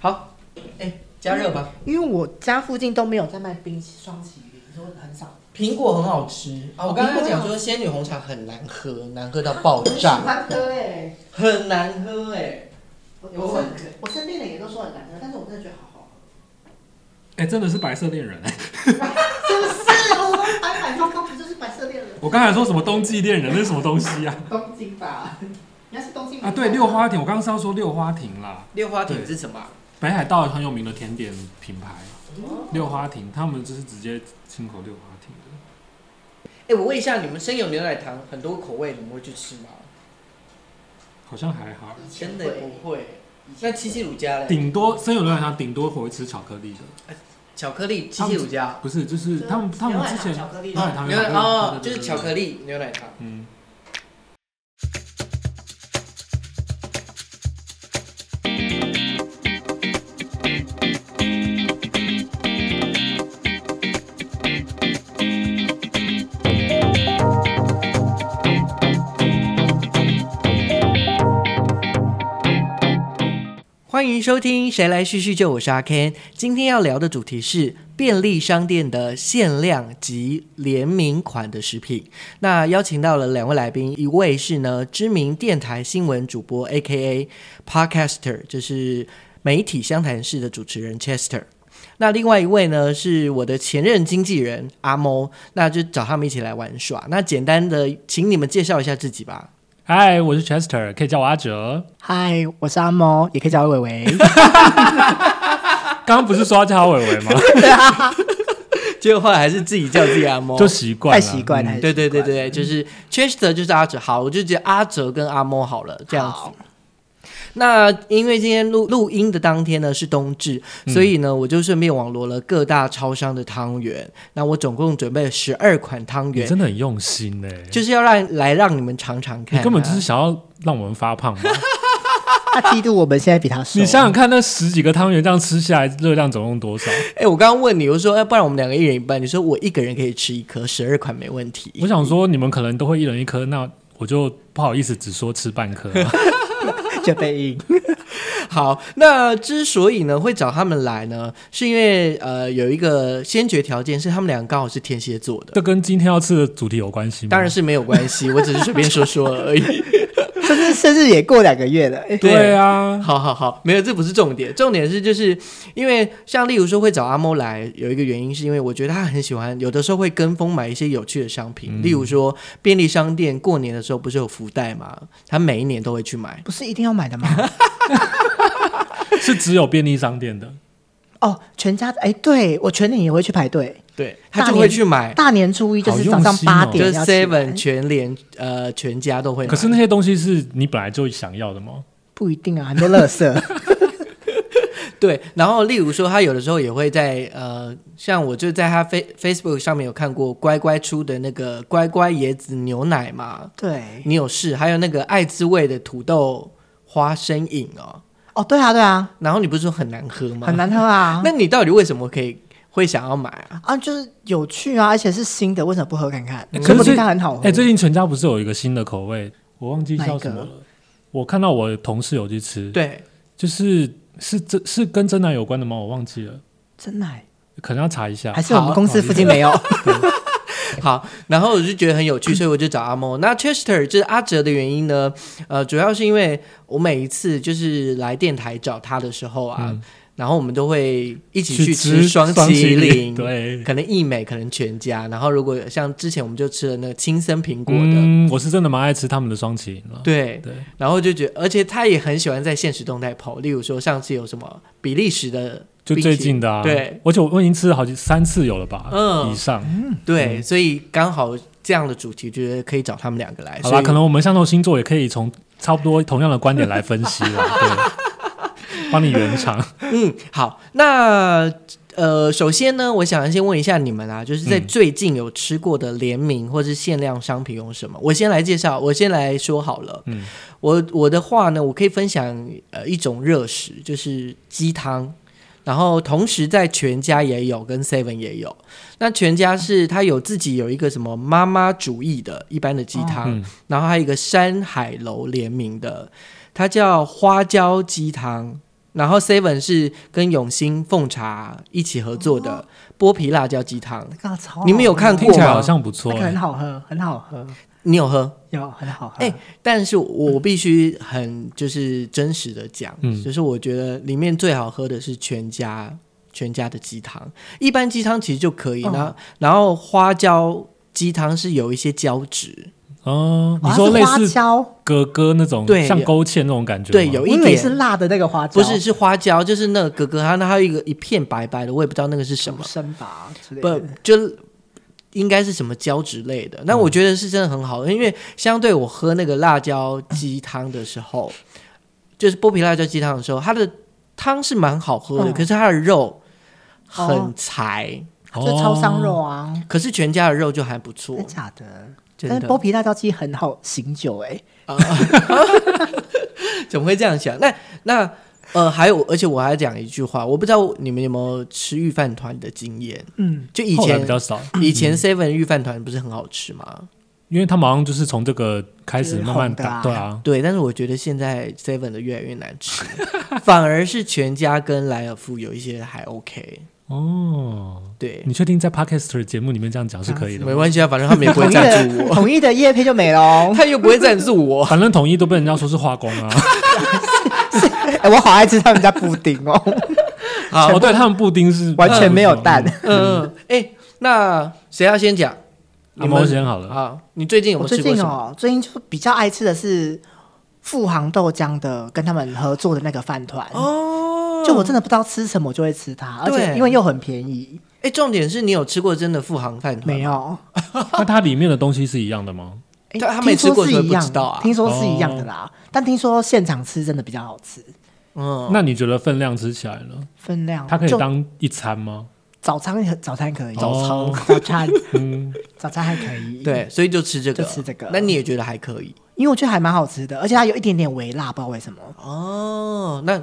好，哎，加热吧。因为我家附近都没有在卖冰双麒麟，所以很少。苹果很好吃啊！我刚刚讲说仙女红茶很难喝，难喝到爆炸，喜欢喝哎，很难喝哎。我我我身边的也都说很难喝，但是我真的觉得好好喝。哎，真的是白色恋人哎！是不是？我白百双高不就是白色恋人？我刚才说什么冬季恋人？那是什么东西啊？东京吧？应该是东京啊？对，六花亭。我刚刚是要说六花亭啦。六花亭是什么？北海道很有名的甜点品牌。六花亭，他们就是直接进口六花亭的。哎，我问一下，你们生有牛奶糖很多口味，你们会去吃吗？好像还好，真的不会。那七七乳加嘞？顶多生有牛奶糖，顶多会吃巧克力的。巧克力七七乳加？不是，就是他们他们之前牛奶糖牛奶哦，就是巧克力牛奶糖。嗯。欢迎收听《谁来叙叙旧》，我是阿 Ken。今天要聊的主题是便利商店的限量及联名款的食品。那邀请到了两位来宾，一位是呢知名电台新闻主播，A.K.A. Podcaster，就是媒体湘潭市的主持人 Chester。那另外一位呢是我的前任经纪人阿猫，那就找他们一起来玩耍。那简单的，请你们介绍一下自己吧。嗨，我是 Chester，可以叫我阿哲。嗨，我是阿猫，也可以叫我伟伟。刚刚不是说要叫他伟伟吗？结果后来还是自己叫自己阿猫，就习惯，太习惯了。对对对对，就是 Chester 就是阿哲。好，我就叫阿哲跟阿猫好了，这样子。那因为今天录录音的当天呢是冬至，所以呢我就顺便网罗了各大超商的汤圆。那我总共准备了十二款汤圆，真的很用心呢，就是要让来让你们尝尝看。你根本就是想要让我们发胖吧？他嫉妒我们现在比他瘦。你想想看，那十几个汤圆这样吃下来，热量总共多少？哎，我刚刚问你，我说，要不然我们两个一人一半。你说我一个人可以吃一颗，十二款没问题。我想说，你们可能都会一人一颗，那我就不好意思只说吃半颗。就被硬。好，那之所以呢会找他们来呢，是因为呃有一个先决条件是他们两个刚好是天蝎座的。这跟今天要吃的主题有关系吗？当然是没有关系，我只是随便说说而已。甚至 生日也过两个月了。对啊，好好好，没有，这不是重点，重点是就是因为像例如说会找阿猫来，有一个原因是因为我觉得他很喜欢，有的时候会跟风买一些有趣的商品，例如说便利商店过年的时候不是有福袋吗？他每一年都会去买，不是一定要买的吗？是只有便利商店的哦，全家哎，对我全年也会去排队，对他就会去买。大年初一就是早上八点，就是 Seven 全联呃全家都会。可是那些东西是你本来就想要的吗？不一定啊，很多垃圾。对，然后例如说，他有的时候也会在呃，像我就在他 Face Facebook 上面有看过乖乖出的那个乖乖椰子牛奶嘛。对，你有试？还有那个爱滋味的土豆花生饮哦。哦，对啊，对啊，然后你不是说很难喝吗？很难喝啊！那你到底为什么可以会想要买啊？啊，就是有趣啊，而且是新的，为什么不喝看看？可是它很好喝。哎，最近全家不是有一个新的口味，我忘记叫什么了。我看到我同事有去吃，对，就是是真，是跟真奶有关的吗？我忘记了。真奶可能要查一下，还是我们公司附近没有？好，然后我就觉得很有趣，所以我就找阿莫。那 Chester 就是阿哲的原因呢？呃，主要是因为我每一次就是来电台找他的时候啊，然后我们都会一起去吃双麒麟，对，可能益美，可能全家。然后如果像之前我们就吃了那个青森苹果的，我是真的蛮爱吃他们的双麒麟了。对对，然后就觉得，而且他也很喜欢在现实动态跑，例如说上次有什么比利时的。就最近的啊，对，而且我我已经吃了好几三次有了吧，嗯，以上，对，所以刚好这样的主题，觉得可以找他们两个来。好吧，可能我们相同星座也可以从差不多同样的观点来分析了，对，帮你圆场。嗯，好，那呃，首先呢，我想先问一下你们啊，就是在最近有吃过的联名或是限量商品有什么？我先来介绍，我先来说好了。嗯，我我的话呢，我可以分享呃一种热食，就是鸡汤。然后同时在全家也有，跟 Seven 也有。那全家是它有自己有一个什么妈妈主义的一般的鸡汤，然后还有一个山海楼联名的，它叫花椒鸡汤。然后 Seven 是跟永兴凤茶一起合作的剥皮辣椒鸡汤，你们有看过听起来好像不错那个很欸。好喝，很好喝，你有喝？有很好喝。哎但是我必须很就是真实的讲，嗯。就是我觉得里面最好喝的是全家全家的鸡汤，一般鸡汤其实就可以，嗯然后然后花椒鸡汤是有一些胶质，哦，你说类似椒，哥哥那种，对像勾芡那种感觉，对，有一点。是辣的那个花椒，不是是花椒，就是那个格格，它那还有一个一片白白的，我也不知道那个是什么，生吧之类的。不的。就应该是什么胶质类的。那我觉得是真的很好，因为相对我喝那个辣椒鸡汤的时候，就是剥皮辣椒鸡汤的时候，它的汤是蛮好喝的，嗯。可是它的肉哦很柴，哦。就超商肉啊，可是全家的肉就还不错。真，假的？真的。但是剥皮辣椒鸡很好醒酒哎、怎么会这样想？那那呃，还有，而且我还讲一句话，我不知道你们有没有吃御饭团的经验？嗯，就以前比较少，以前 Seven 御饭团不是很好吃吗？因为他们好像就是从这个开始慢慢打，对啊，对，但是我觉得现在 Seven 的越来越难吃，反而是全家跟莱尔富有一些还 OK。哦，对，你确定在 Podcast 节目里面这样讲是可以的吗？没关系啊，反正他们也不会赞助我，统一的叶配就没了哦。他又不会赞助我。反正统一都被人家说是化工啊。哎、我好爱吃他们家布丁哦，好哦，对他们布丁是完全没有蛋。嗯，嗯哎，那谁要先讲？你们先好了。啊，你最近有没我最有吃过什么？近哦，最近就比较爱吃的是富航豆浆的，跟他们合作的那个饭团。哦，就我真的不知道吃什么就会吃它，而且因为又很便宜。哎，重点是你有吃过真的富航饭团？没，有，那它里面的东西是一样的吗？没吃过是一样知道啊听说是一样的啦，但听说现场吃真的比较好吃，嗯，那你觉得分量吃起来呢？分量它可以就当一餐吗？早餐可早餐可以，早餐哦 早餐嗯，早餐还可以，，对，所以就吃这个，就吃这个那你也觉得还可以因为我觉得还蛮好吃的，而且它有一点点微辣，不知道为什么。哦？那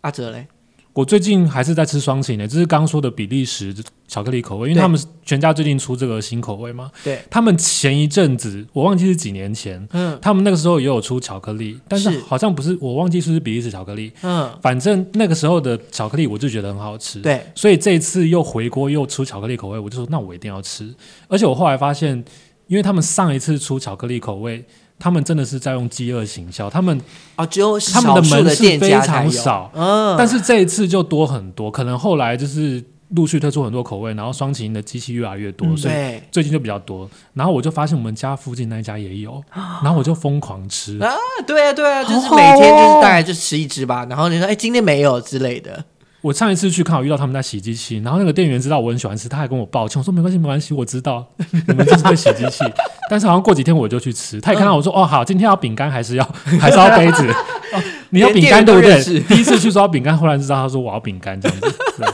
阿哲嘞？我最近还是在吃双擎的，这是刚说的比利时巧克力口味，因为他们全家最近出这个新口味嘛。对，他们前一阵子我忘记是几年前，嗯他们那个时候也有出巧克力，但是是好像不是，我忘记是不是比利时巧克力。嗯，反正那个时候的巧克力我就觉得很好吃，对，所以这一次又回锅又出巧克力口味，我就说那我一定要吃。而且我后来发现，因为他们上一次出巧克力口味，他们真的是在用饥饿行销，他们哦，只有他们的门店家才有。常少，嗯，但是这一次就多很多，可能后来就是陆续推出很多口味，然后双擎的机器越来越多，嗯所以最近就比较多。然后我就发现我们家附近那一家也有，然后我就疯狂吃。啊，对啊，对啊，就是每天就是大概就吃一只吧，然后你说哎，今天没有之类的，我上一次去看，我遇到他们在洗机器，然后那个店员知道我很喜欢吃，他还跟我抱歉，我说没关系，没关系，我知道 你们就是在洗机器。但是好像过几天我就去吃，他也看到我说、哦好，今天要饼干还是要还是要杯子？哦，你要饼干对不对？第一次去说要饼干，后来知道他说我要饼干这样子。对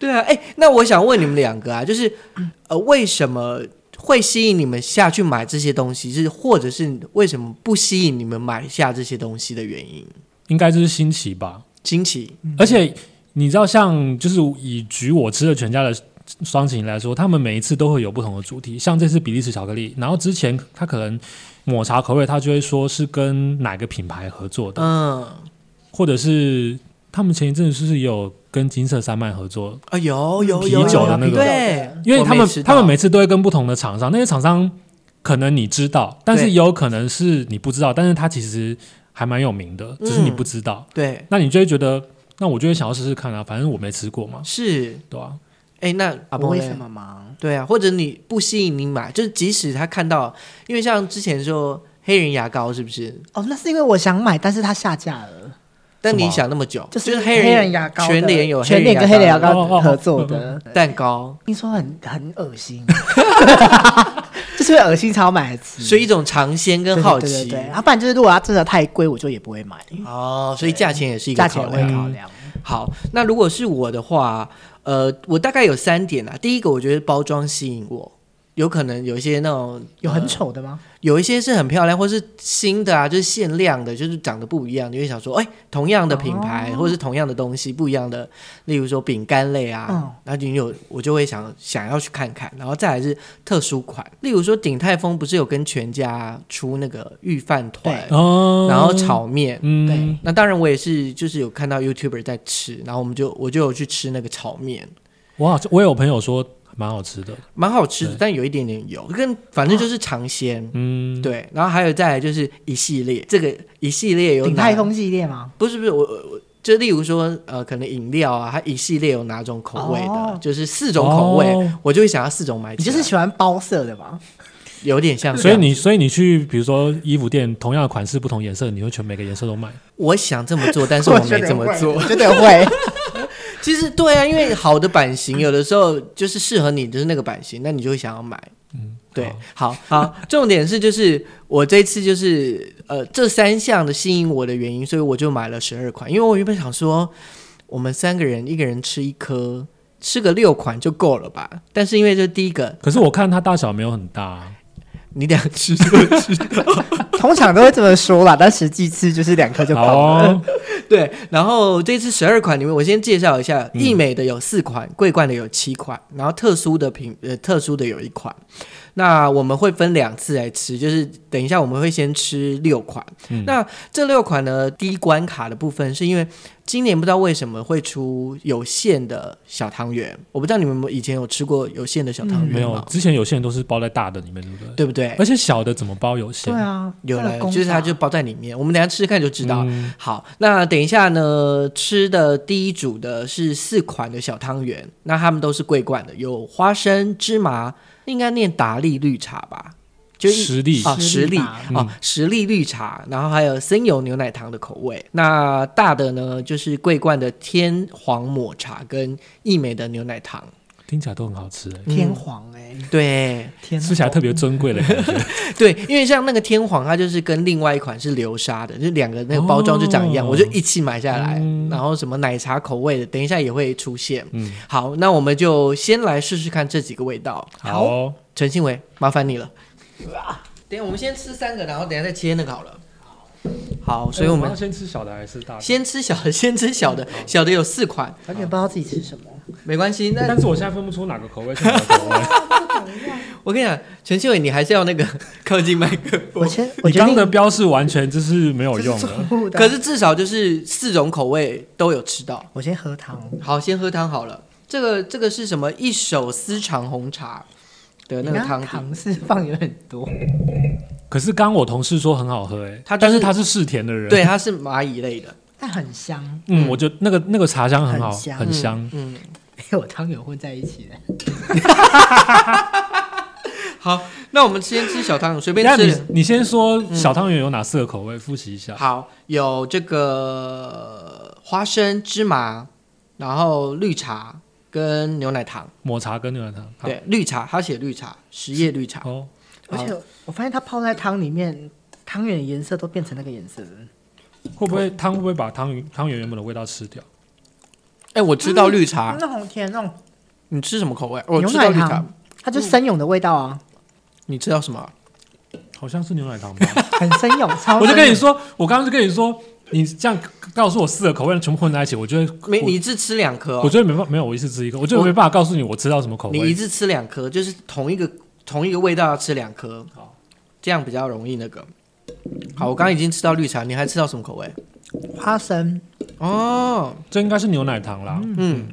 对啊，哎，那我想问你们两个啊，就是呃，为什么会吸引你们下去买这些东西？是或者是为什么不吸引你们买下这些东西的原因？应该就是新奇吧。惊奇，而且你知道，像就是以举我吃的全家的双擎来说，他们每一次都会有不同的主题。像这次比利时巧克力，然后之前他可能抹茶口味，他就会说是跟哪个品牌合作的，嗯，或者是他们前一阵子是不是也有跟金色山脉合作？啊，有有啤酒的那个。对，因为他们他们每次都会跟不同的厂商，那些厂商可能你知道，但是也有可能是你不知道，但是他其实还蛮有名的，只是你嗯不知道，对。那你就会觉得。那我就会想要试试看啊，反正我没吃过嘛，是，对啊、哎，那阿波为什么忙？对啊，或者你不吸引你买，就是即使他看到，因为像之前说黑人牙膏是不是？哦，那是因为我想买，但是它下架了。但你想那么久，就是黑黑人牙膏，全脸有全脸跟黑人牙膏合作的，蛋糕，听说很很恶心，就是会恶心才要买来吃，所以一种尝鲜跟好奇对对对对，要不然就是如果它真的太贵，我就也不会买，哦，所以价钱也是一个价钱考量。会考量。好，那如果是我的话，呃，我大概有三点啊。第一个，我觉得包装吸引我，有可能有一些那种有很呃丑的吗？有一些是很漂亮，或是新的啊，就是限量的，就是长得不一样，你会想说，哎、同样的品牌、哦。或者是同样的东西，不一样的，例如说饼干类啊，嗯。然后你有我就会想想要去看看，然后再来是特殊款，例如说鼎泰丰不是有跟全家出那个御饭团，哦，然后炒面。嗯。对，那当然，我也是，就是有看到 YouTuber 在吃，然后我们就我就有去吃那个炒面，哇，我有朋友说蛮好吃的，蛮好吃的，但有一点点油，跟反正就是尝鲜。嗯，对，然后还有再来就是一系列，这个一系列有哪鼎泰丰系列吗？不是不是，我我我就例如说，呃，可能饮料啊，它一系列有哪种口味的，哦就是四种口味，哦我就会想要四种买。你就是喜欢包色的吗？有点像所以，你所以你去比如说衣服店，同样的款式不同颜色，你会全每个颜色都买。我想这么做，但是我没这么做 我。觉得会。其实对啊，因为好的版型有的时候就是适合你，就是那个版型，那你就会想要买。嗯，对，好好，重点是就是我这次就是呃这三项的吸引我的原因，所以我就买了十二款，因为我原本想说我们三个人一个人吃一颗，吃个六款就够了吧？但是因为这第一个可是我看它大小没有很大、啊，你两吃就知道，通常都会这么说啦，但实际吃就是两颗就好饱了。哦，对。然后这次十二款里面，我先介绍一下，嗯益美的有四款，桂冠的有七款，然后特殊的品呃特殊的有一款。那我们会分两次来吃，就是等一下我们会先吃六款。嗯那这六款呢，第一关卡的部分是因为今年不知道为什么会出有馅的小汤圆，我不知道你们以前有吃过有馅的小汤圆吗？没有，之前有些人都是包在大的里面，对不对？对不对？而且小的怎么包有限？对啊，有了，就是它就包在里面，我们等一下吃吃看就知道。嗯好，那等一下呢，吃的第一组的是四款的小汤圆，那他们都是桂冠的，有花生、芝麻，应该念达利绿茶吧？就一实力啊，实力实力吧嗯哦，实力绿茶，然后还有森友牛奶糖的口味。那大的呢，就是桂冠的天皇抹茶跟益美的牛奶糖。听起来都很好吃哎，天皇哎，对天吃起来特别尊贵的感觉。对，因为像那个天皇，它就是跟另外一款是流沙的，就两个那个包装就长一样，哦我就一起买下来。嗯然后什么奶茶口味的，等一下也会出现。嗯，好，那我们就先来试试看这几个味道。好哦，陈信伟，麻烦你了。等一下我们先吃三个，然后等一下再切那个好了。好，所以我们先吃小的还是大的？先吃小的，先吃小的，小的有四款，完全不知道自己吃什么。没关系。那但是我现在分不出哪个口味是哪个口味。我跟你讲，陈信伟，你还是要那个 靠近麦克风。我先，我你刚刚的标示完全就是没有用的。是的。可是至少就是四种口味都有吃到。我先喝汤，好，先喝汤好了。这个这个是什么？一手私藏红茶的那个你刚刚汤。糖是 放有很多，可是刚刚我同事说很好喝哎，他就是但是他是嗜甜的人。对，他是蚂蚁类的。但很香。嗯，我觉得那个那个茶香很好，很香很香。嗯，哎，我汤有混在一起的。好，那我们先吃小汤圆，随便吃。你先说小汤圆有哪四个口味？复习一下。好，有这个花生、芝麻，然后绿茶跟牛奶糖。抹茶跟牛奶糖。对，绿茶，他写绿茶，实叶绿茶。哦，而且我发现它泡在汤里面，汤圆的颜色都变成那个颜色了。会不会汤会不会把汤圆汤圆原本的味道吃掉？哎，我知道绿茶，那种甜那种，你吃什么口味？我牛奶吃到绿茶糖，它就生勇的味道啊，你知道什么？好像是牛奶糖吧。很生勇，超。我就跟你，说，我刚刚就跟你说，你这样告诉我四个口味全部混在一起，我觉得没，你一次吃两颗、哦。我觉得没办没有，我一次吃一个，我觉得我没办法告诉你我吃到什么口味。你一次吃两颗，就是同一个同一个味道要吃两颗，好，这样比较容易那个。好，我刚刚已经吃到绿茶，你还吃到什么口味？花生，哦，这应该是牛奶糖啦。嗯，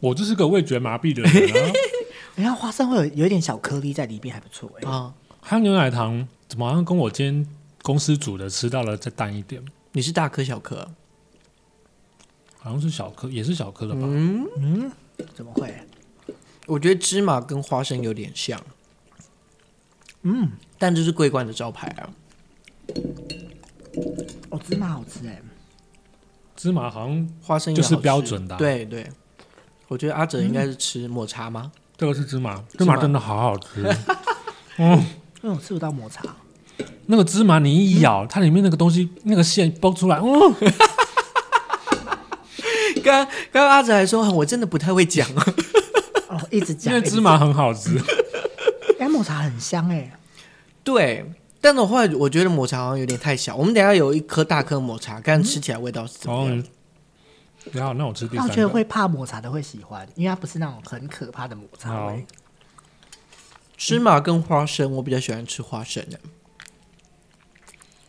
我就是个味觉麻痹的人啊。然后花生会有有一点小颗粒在里面，还不错哎。啊，还有牛奶糖，怎么好像跟我今天公司煮的吃到了再淡一点？你是大颗小颗？好像是小颗，也是小颗的吧？嗯嗯，怎么会？我觉得芝麻跟花生有点像，嗯，但这是桂冠的招牌啊。哦，芝麻好吃哎。芝麻好像花生也就是标准的啊对对，我觉得阿哲应该是吃抹茶吗？这个是芝麻，芝麻芝麻真的好好吃。嗯，因为我吃不到抹茶，那个芝麻你一咬，它里面那个东西那个馅崩出来，嗯，刚刚刚阿哲还说，我真的不太会讲啊。哦，一直因讲，为芝麻很好吃。哎，抹茶很香哎，对，但是我后来我觉得抹茶好像有点太小。我们等一下有一颗大颗抹茶，看吃起来味道是怎么哦样。，然后那我吃第三个。觉得会怕抹茶的会喜欢，因为它不是那种很可怕的抹茶好味。芝麻跟花生，我比较喜欢吃花生的。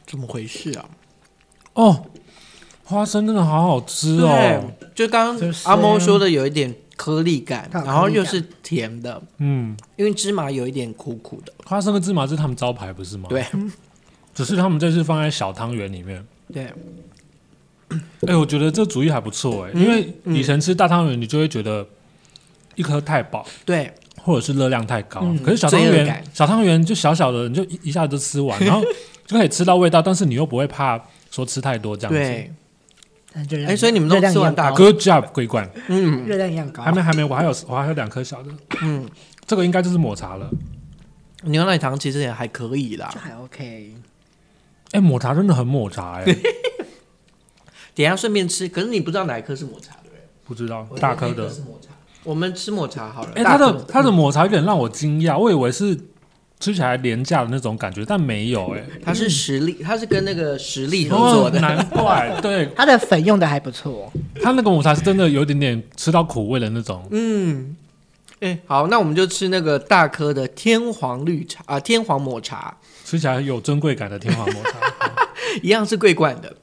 怎么回事啊？哦，花生真的好好吃哦。对，就刚刚阿猫说的有一点颗粒感，然后又是甜的，嗯，因为芝麻有一点苦苦的。花生跟芝麻是他们招牌不是吗？，对只是他们这次放在小汤圆里面。对，哎、我觉得这主意还不错哎、嗯因为以前吃大汤圆，你就会觉得一颗太饱，对，或者是热量太高。嗯可是小汤圆小汤圆就小小的，你就一一下子就吃完，然后就可以吃到味道，但是你又不会怕说吃太多这样子。对，但热量哎所以你们都热量吃完大一样高 Good job，桂冠，嗯热量一样高，还没还没，我还有我还有两颗小的，嗯，这个应该就是抹茶了。牛奶糖其实也还可以啦就。还 OK。哎、抹茶真的很抹茶哎、等一下顺便吃，可是你不知道哪一颗是抹茶，对不对？不知道大颗的。是抹茶。我们吃抹茶好了。哎、大颗它的它的抹茶有点让我惊讶，我以为是吃起来廉价的那种感觉，但没有哎、它是实力，它是跟那个实力合作的。哦难怪，对。它的粉用的还不错，它那个抹茶是真的有一点点吃到苦味的那种。嗯，哎、好，那我们就吃那个大颗的天皇绿茶啊，天皇抹茶，吃起来有尊贵感的天皇抹茶。一样是桂冠的。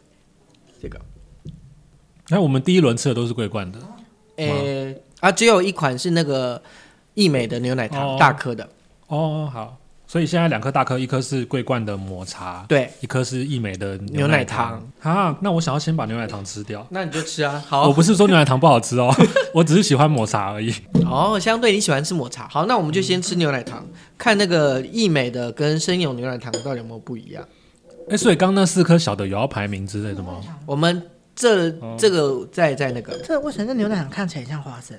这个，那我们第一轮吃的都是桂冠的，呃、啊，只有一款是那个益美的牛奶糖，哦。大颗的。哦，好，所以现在两颗大颗，一颗是桂冠的抹茶，对，一颗是益美的牛奶奶糖啊。那我想要先把牛奶糖吃掉。那你就吃啊。好我，不是说牛奶糖不好吃哦，我只是喜欢抹茶而已。哦，相对你喜欢吃抹茶，好，那我们就先吃牛奶糖，看那个益美的跟生永牛奶糖到底有没有不一样。哎，所以刚刚那四颗小的有要排名之类的吗？我们这哦这个在在那个这为什么这牛奶糖看起来像花生？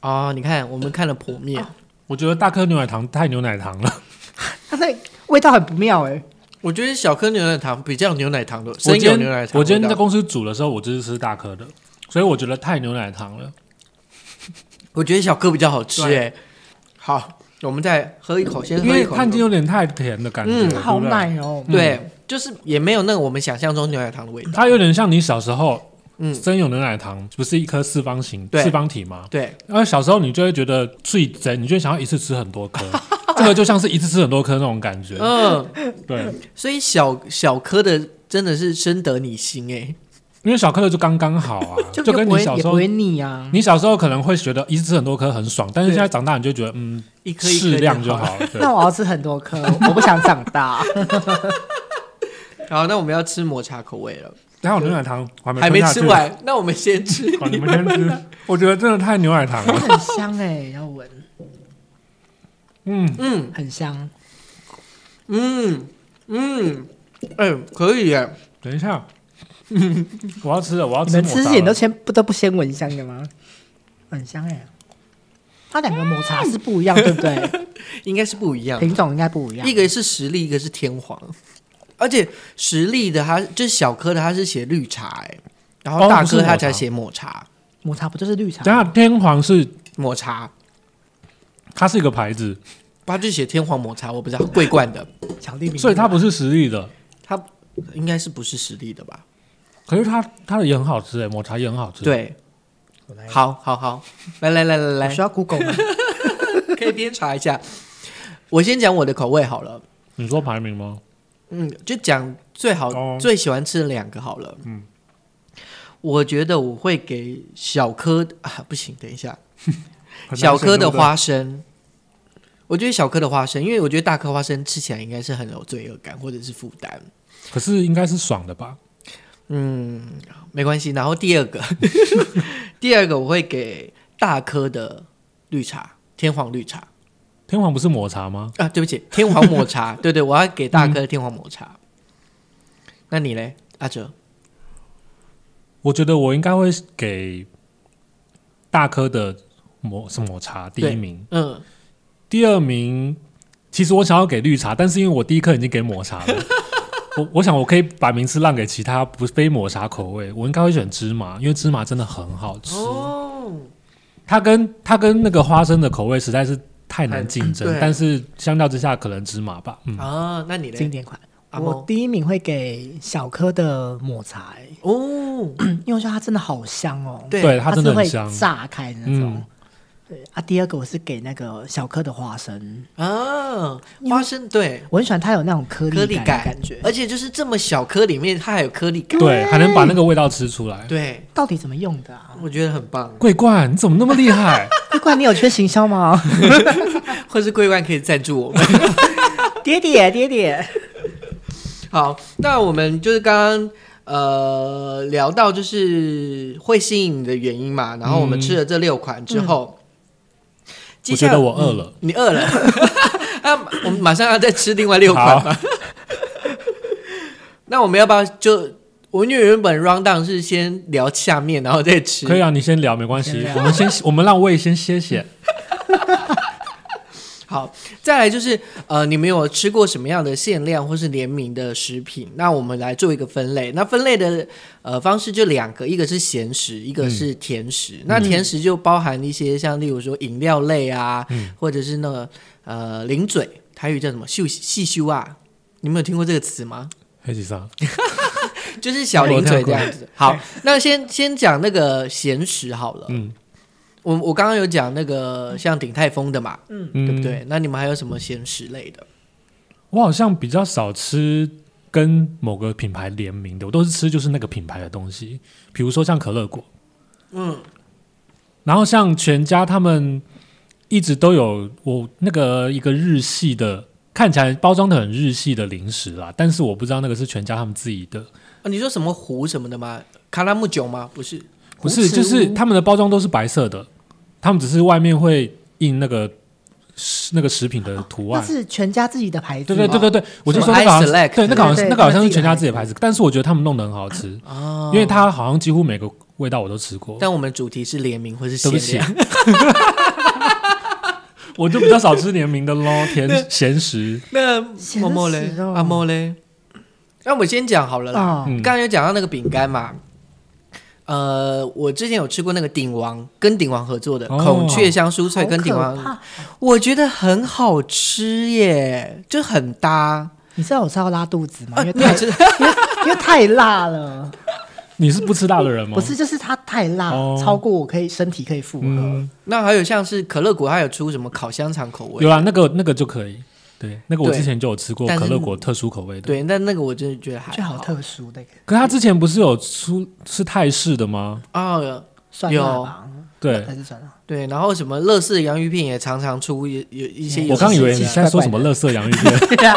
哦，你看我们看了剖面，我觉得大颗牛奶糖太牛奶糖了。它那味道很不妙哎，我觉得小颗牛奶糖比较牛奶糖的我生今天有牛奶糖。我今天在公司煮的时候，我就是吃大颗的，所以我觉得太牛奶糖了。我觉得小颗比较好吃对哎。好，我们再喝一口，先因喝一口。为它已经有点太甜的感觉，嗯好奶哦。对，就是也没有那个我们想象中牛奶糖的味道。它有点像你小时候，嗯真有牛奶糖不是一颗四方形四方体吗？对，然后小时候你就会觉得最真，你就想要一次吃很多颗，这个就像是一次吃很多颗那种感觉。嗯，对，所以小小颗的真的是深得你心哎。因为小颗的就刚刚好啊，就跟你小时候会也不会，腻啊。你小时候可能会觉得一次吃很多颗很爽，但是现在长大你就觉得嗯，一颗适量就好。了。那我要吃很多颗，我不想长大。好，那我们要吃抹茶口味了，然后牛奶糖我还没还没吃完，那我们先吃。好，你们先吃。我觉得真的太牛奶糖了。很香哎，要闻，嗯，嗯很香。嗯嗯，哎、可以耶。等一下，我要吃了，我要吃你们吃之前都。先不都不先闻香的吗？很香哎。它两个抹茶是不一样，对不对？应该是不一样，品种应该不一样。一个是实力，一个是天皇，而且实力的它就是小颗的，它是写绿茶哎，然后哦大不是抹茶颗它才写抹茶，抹茶不就是绿茶？等一下，天皇是抹茶，它是一个牌子，它就写天皇抹茶，我不知道桂冠的，巧克力，所以它不是实力的。它应该是不是实力的吧？可是它它的也很好吃哎，抹茶也很好吃。，对，好好好，来来来来来，我需要 Google 吗？可以边查一下。我先讲我的口味好了，你说排名吗？嗯，就讲最好、哦最喜欢吃的两个好了。嗯，我觉得我会给小颗啊，不行，等一下，小颗的花生。我觉得小颗的花生，因为我觉得大颗花生吃起来应该是很有罪恶感或者是负担。可是应该是爽的吧？嗯，没关系。然后第二个，第二个我会给大颗的绿茶，天皇绿茶天皇不是抹茶吗？啊，对不起，天皇抹茶。对对，我要给大颗的天皇抹茶。那你嘞，阿哲？我觉得我应该会给大颗的抹是抹茶第一名，嗯，第二名其实我想要给绿茶，但是因为我第一颗已经给抹茶了。我我想我可以把名次让给其他不非抹茶口味，我应该会选芝麻，因为芝麻真的很好吃。哦，它跟它跟那个花生的口味实在是太难竞争对，但是相较之下，可能芝麻吧。嗯，啊，那你的？经典款。我第一名会给小颗的抹茶、欸哦，因为我觉得它真的好香哦。对对，它真的很香。炸开的那种。嗯对啊，第二个我是给那个小颗的花生，啊，花生对我很喜欢它有那种颗粒感颗粒感感觉。而且就是这么小颗里面它还有颗粒感，对，还能把那个味道吃出来。对，到底怎么用的啊？我觉得很棒。桂冠，你怎么那么厉害？桂冠你有缺行销吗？或是桂冠可以赞助我们。爹爹爹爹，好，那我们就是刚刚呃聊到就是会吸引你的原因嘛，然后我们吃了这六款之后，我觉得我饿了。嗯你饿了，那 我们马上要再吃另外六款吧。那我们要不要就我因为原本 round down 是先聊下面，然后再吃，可以啊，你先聊没关系我们先我们让胃先歇歇。好，再来就是呃，你们有吃过什么样的限量或是联名的食品？那我们来做一个分类。那分类的呃方式就两个，一个是咸食，一个是甜食。那甜食就包含一些像例如说饮料类啊，或者是那个呃零嘴，台语叫什么秀细修啊？你们有听过这个词吗？黑吉桑，就是小零嘴这样子。好，那先先讲那个咸食好了。嗯我我刚刚有讲那个像鼎泰丰的嘛，嗯，对不？对？那你们还有什么咸食类的？我好像比较少吃跟某个品牌联名的，我都是吃就是那个品牌的东西，比如说像可乐果，嗯，然后像全家他们一直都有我那个一个日系的，看起来包装的很日系的零食啦，但是我不知道那个是全家他们自己的，啊，你说什么壶什么的吗？卡拉木酒吗？不是，不是，就是他们的包装都是白色的，他们只是外面会印那个那个食品的图案。那是全家自己的牌子对吗。对对对对，我就说那个好像 Select 对那个好像那个好像是全家自己的牌子，但是我觉得他们弄得很好吃，哦因为它好像几乎每个味道我都吃过。但我们主题是联名或是对不起限量。我就比较少吃联名的喽，甜咸食。那咸默默嘞阿莫嘞，那我先讲好了啦。刚刚有讲到那个饼干嘛，呃，我之前有吃过那个鼎王，跟鼎王合作的哦孔雀香酥脆，跟鼎王，怕我觉得很好吃耶，就很搭。你知道我是要拉肚子吗？啊因为太 因为太辣了，你是不吃辣的人吗？不是，就是它太辣，哦超过我可以身体可以负荷。嗯，那还有像是可乐果，它有出什么烤香肠口味有？啊，那个那个就可以。对，那个我之前就有吃过可乐果特殊口味的。，对，但那个我真的觉得还就好特殊那个可是他之前不是有出是泰式的吗？哦，酸辣吧？对还，是酸辣？对，然后什么乐事洋芋片也常常出，有有一些有我刚以为你在说什么乐色洋芋片。对啊，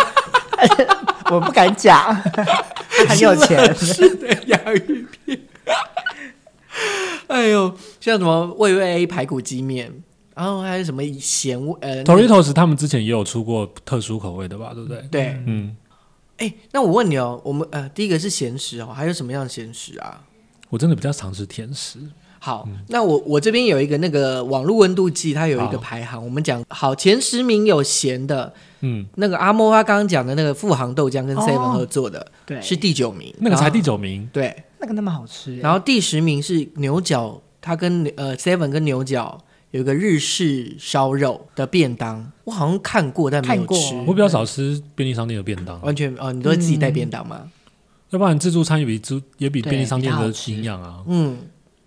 我不敢讲，很有钱。是的洋芋片。哎呦，像什么味味 A 排骨鸡面，然后还有什么咸味呃 Toritos 他们之前也有出过特殊口味的吧？对不对？对，嗯，哎，那我问你哦，我们呃第一个是咸食哦，还有什么样的咸食啊？我真的比较常吃甜食。好，那我我这边有一个那个网络温度计，它有一个排行，我们讲好前十名有咸的，嗯，那个阿莫他刚刚讲的那个富航豆浆跟哦 Seven 合作的，对，是第九名，那个才第九名。对，那个那么好吃。然后第十名是牛角，它跟呃 Seven 跟牛角有一个日式烧肉的便当，我好像看过但没有吃，我比较少吃便利商店的便当，完全哦，你都会自己带便当吗？要不然自助餐也比自也比便利商店的营养啊。嗯，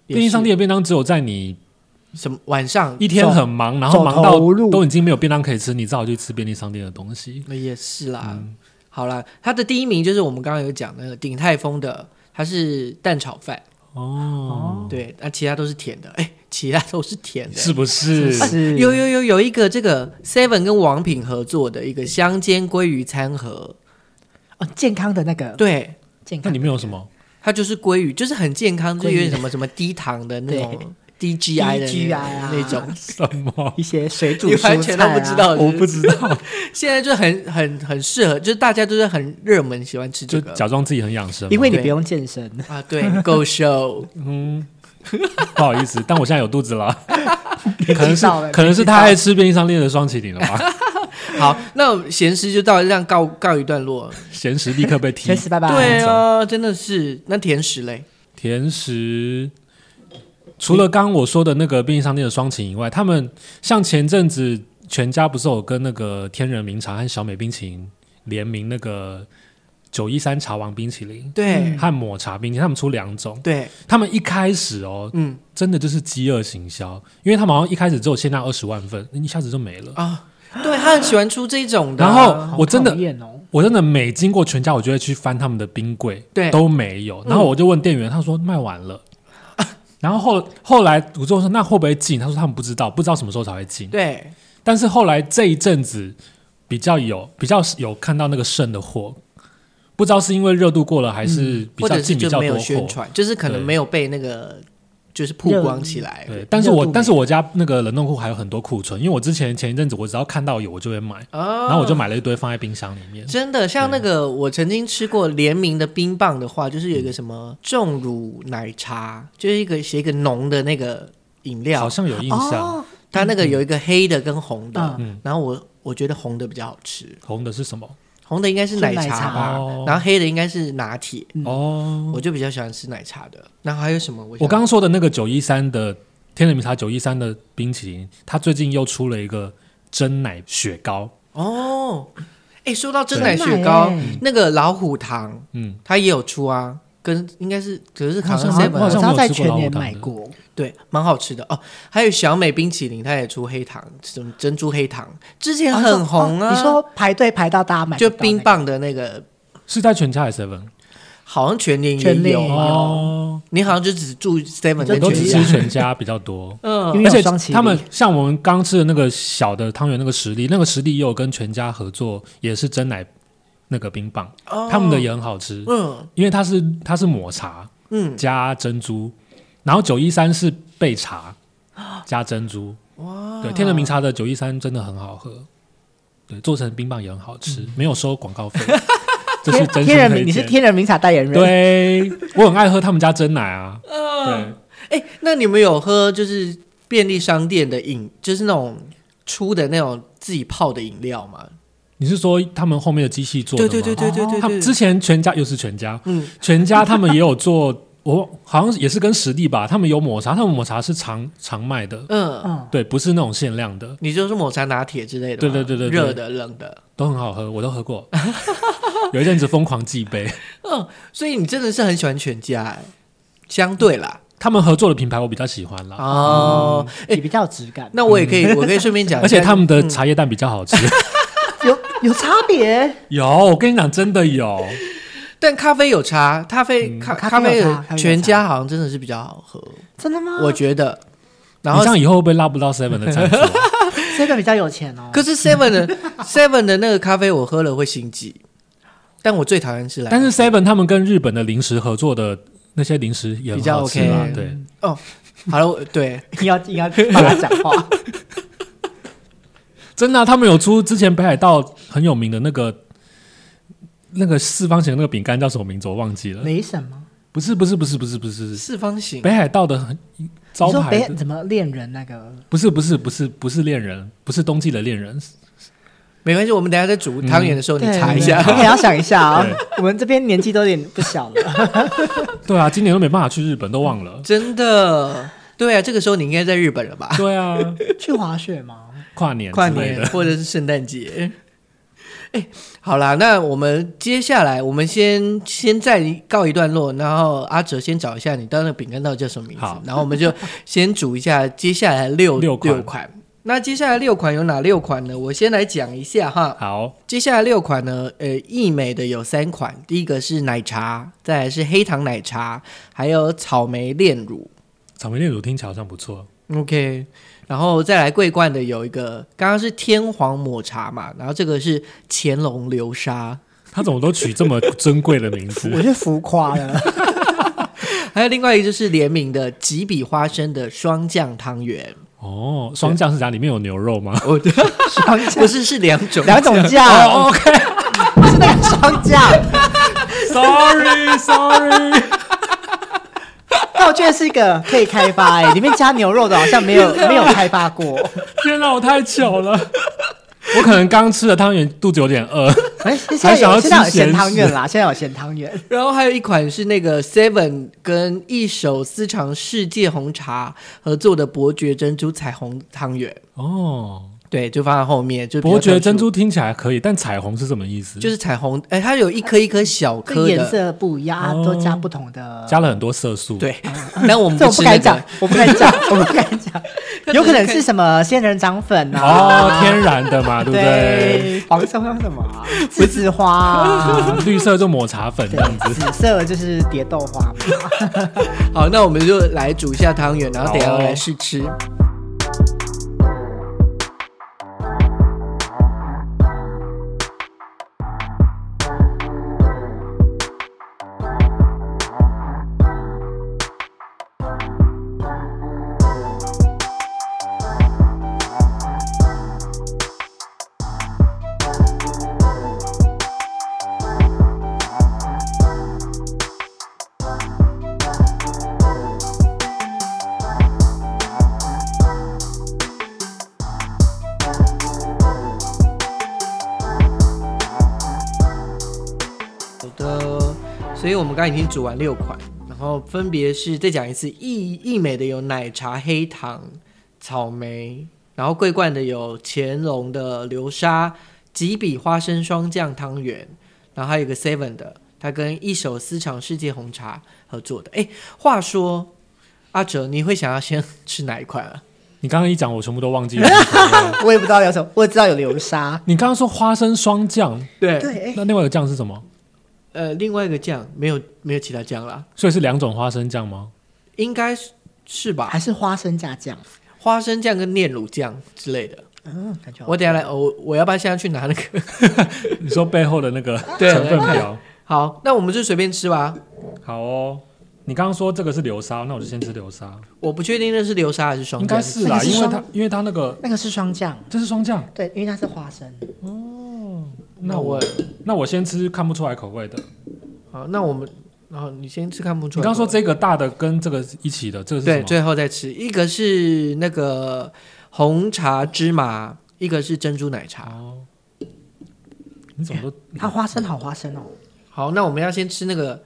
便利商店的便当只有在你什么晚上一天很忙，然后忙到都已经没有便当可以吃，你只好去吃便利商店的东西。那也是啦。嗯。好啦，它的第一名就是我们刚刚有讲那个鼎泰丰的，它是蛋炒饭，哦，对，那其他都是甜的，哎，其他都是甜的，是不是？是有有有有一个这个 Seven 跟王品合作的一个香煎鲑鱼餐盒，哦，健康的那个，对，健康那里面有什么？它就是鲑鱼，就是很健康，就鲑鱼。有点什么什么低糖的那种对低 GI 的 DGI 那啊那种，什么？一些水煮你蔬菜、啊，完全都不知。道，我不知道，现在就很很很适合，就是大家都是很热门，喜欢吃这就个假装自己很养生因为你不用健身，啊，对，够瘦。嗯，不好意思，但我现在有肚子了，可能是可能是他爱吃便利商店的双麒麟了吧？好，那闲时就到这样告告一段落。闲时立刻被踢确。实拜拜。对啊，真的是。那甜食嘞？甜食，除了刚刚我说的那个便利商店的双擎以外，他们像前阵子全家不是有跟那个天人茗茶和小美冰淇淋联名那个九一三茶王冰淇淋对和抹茶冰淇淋，他们出两种。对，他们一开始哦，嗯真的就是饥饿行销，因为他们好像一开始只有限量二十万份，一下子就没了。啊，对他很喜欢出这种的啊。然后我真的哦，我真的每经过全家，我就会去翻他们的冰柜，对都没有。然后我就问店员，他说卖完了。然后后后来我就说那会不会进？他说他们不知道，不知道什么时候才会进。对但是后来这一阵子比较有比较有看到那个剩的货，不知道是因为热度过了，还是比较进比就没有较多货。宣传，就是可能没有被那个就是曝光起来。对，但是我但是我家那个冷冻库还有很多库存，因为我之前前一阵子我只要看到有我就会买，啊，然后我就买了一堆放在冰箱里面。真的像那个我曾经吃过联名的冰棒的话，就是有一个什么重乳奶茶，就是一个写一个浓的那个饮料。好，像有印象，哦，它那个有一个黑的跟红的，嗯。然后我我觉得红的比较好吃，红的是什么？红的应该是奶茶吧，哦。然后黑的应该是拿铁，嗯。哦，我就比较喜欢吃奶茶的。然后还有什么？我我刚刚说的那个九一三的天人茗茶九一三的冰淇淋，它最近又出了一个真奶雪糕，哦，哎，说到真奶雪糕那个老虎糖嗯，它也有出啊，跟应该是可是好像 seven 我好像我知道在全年买过，对，蛮好吃的哦。还有小美冰淇淋，它也出黑糖，什么珍珠黑糖，之前很红啊。哦你说排队排到大家买不就冰棒的那个，是在全家还是 seven？好像全年也有全联也有哦，你好像就只住 seven 你就我都只跟全家。吃全家比较多。嗯因为而且有双麒麟他们像我们刚吃的那个小的汤圆，那个实力，那个实力也有跟全家合作，也是真奶那个冰棒，哦他们的也很好吃，嗯。因为它是它是抹茶嗯，加珍珠，然后九一三是焙茶加珍珠，哇，对，天人名茶的九一三真的很好喝，对，做成冰棒也很好吃，没有收广告费，这是天真心天人名，你是。天人名茶代言人，，对，我很爱喝他们家真奶啊，嗯。对，哎，那你们有喝就是便利商店的饮，就是那种出的那种自己泡的饮料吗？你是说他们后面的机器做的吗？对对对对对对对，他们之前全家又是全家，嗯。全家他们也有做，我好像也是跟实力吧，他们有抹茶，他们抹茶是常常卖的，嗯，嗯，对，不是那种限量的，你就是抹茶拿铁之类的吗，对对对对对热的冷的。都很好喝，我都喝过。有一阵子疯狂寄杯，嗯，所以你真的是很喜欢全家哎，相对啦。他们合作的品牌我比较喜欢啦，哦，哎、也比较有质感，那我也可以，我可以顺便讲，而且他们的嗯。茶叶蛋比较好吃。有 有差别，有，我跟你讲，真的有。但咖啡有差，咖啡嗯咖咖咖啡全家好像真的是比较好喝，真的吗？我觉得。然后你这样以后会不会拉不到 Seven 的赞助？Seven 比较有钱哦，可是 Seven 的 Seven 的那个咖啡我喝了会心悸，但我最讨厌是来，但是 Seven 他们跟日本的零食合作的那些零食也比较 OK 啊对，好了，我对你要你要帮他讲话，真的啊、他们有出之前北海道很有名的那个那个四方形的那个饼干叫什么名字我忘记了。雷神吗？不是不是不是不是不是四方形北海道的很招牌怎么恋人那个？不是不是不是不是恋人，不是冬季的恋人，没关系，我们等下在煮汤圆的时候你查一下。对你也要想一下啊对。我们这边年纪都有点不小了，对啊，今年都没办法去日本，都忘了。真的，对啊，这个时候你应该在日本了吧？对啊，去滑雪吗？跨年跨年或者是圣诞节。哎，好啦，那我们接下来我们先先再告一段落，然后阿哲先找一下你当那个饼干到底叫什么名字，然后我们就先煮一下接下来六六款那接下来六款有哪六款呢？我先来讲一下哈。好，接下来六款呢，呃，益美的有三款，第一个是奶茶，再来是黑糖奶茶，还有草莓炼乳。草莓炼乳听起来好像不错。OK，然后再来桂冠的有一个，刚刚是天皇抹茶嘛，然后这个是乾隆流沙，他怎么都取这么珍贵的名字 我字？是浮夸了，还有另外一个就是联名的几笔花生的双酱汤圆，哦，双酱是啥？里面有牛肉吗？哦，对，双不是是两种两种酱，哦，OK，不是那个双酱。Sorry Sorry，是一个可以开发哎、里面加牛肉的好像没有 没有开发过。天哪，我太巧了。我可能刚吃了汤圆，肚子有点饿。哎，现在还想要有现在有吃咸咸汤食圆啦，现在有咸汤圆。然后还有一款是那个 Seven 跟一手私藏世界红茶合作的伯爵珍珠彩虹汤圆，哦，对，就放在后面。就比较伯爵珍珠听起来可以，但彩虹是什么意思？就是彩虹，哎，它有一颗一颗小这颗的，颜色不一样，都加不同的。加了很多色素。对。但我们不敢讲，我不敢讲，我不敢讲。有可能是什么仙人掌粉啊？哦，天然的嘛，对不对？对，黄色像什么啊？栀子花啊。绿色就抹茶粉这样，子。紫色就是蝶豆花嘛。好，那我们就来煮一下汤圆，然后等下来试吃。已经煮完六款，然后分别是再讲一次，益益美的有奶茶、黑糖、草莓，然后桂冠的有乾隆的流沙、几笔花生霜酱汤圆，然后还有一个 Seven 的，它跟一手私藏世界红茶合作的。哎，话说阿哲，你会想要先吃哪一款啊？你刚刚一讲，我全部都忘记了。我也不知道有什么，我也知道有流沙。你刚刚说花生霜酱，对那另外一个酱是什么？呃，另外一个酱没有没有其他酱啦，所以是两种花生酱吗？应该是是吧还？是花生加酱。花生酱跟炼乳酱之类的。嗯，感觉好我等一下来，我我要不要现在去拿那个？你说背后的那个 对成分表。好，那我们就随便吃吧。好哦，你刚刚说这个是流沙，那我就先吃流沙。我不确定那是流沙还是双应酱，该是啦，那个是因为它因为它那个那个是双酱，这是双酱。对，因为它是花生。那我那我先吃看不出来口味的。好，那我们，然后你先吃看不出来。你刚刚说这个大的跟这个一起的，这个是什对，么？最后再吃。一个是那个红茶芝麻，一个是珍珠奶茶。哦，你怎么都它花生好花生哦，好，那我们要先吃那个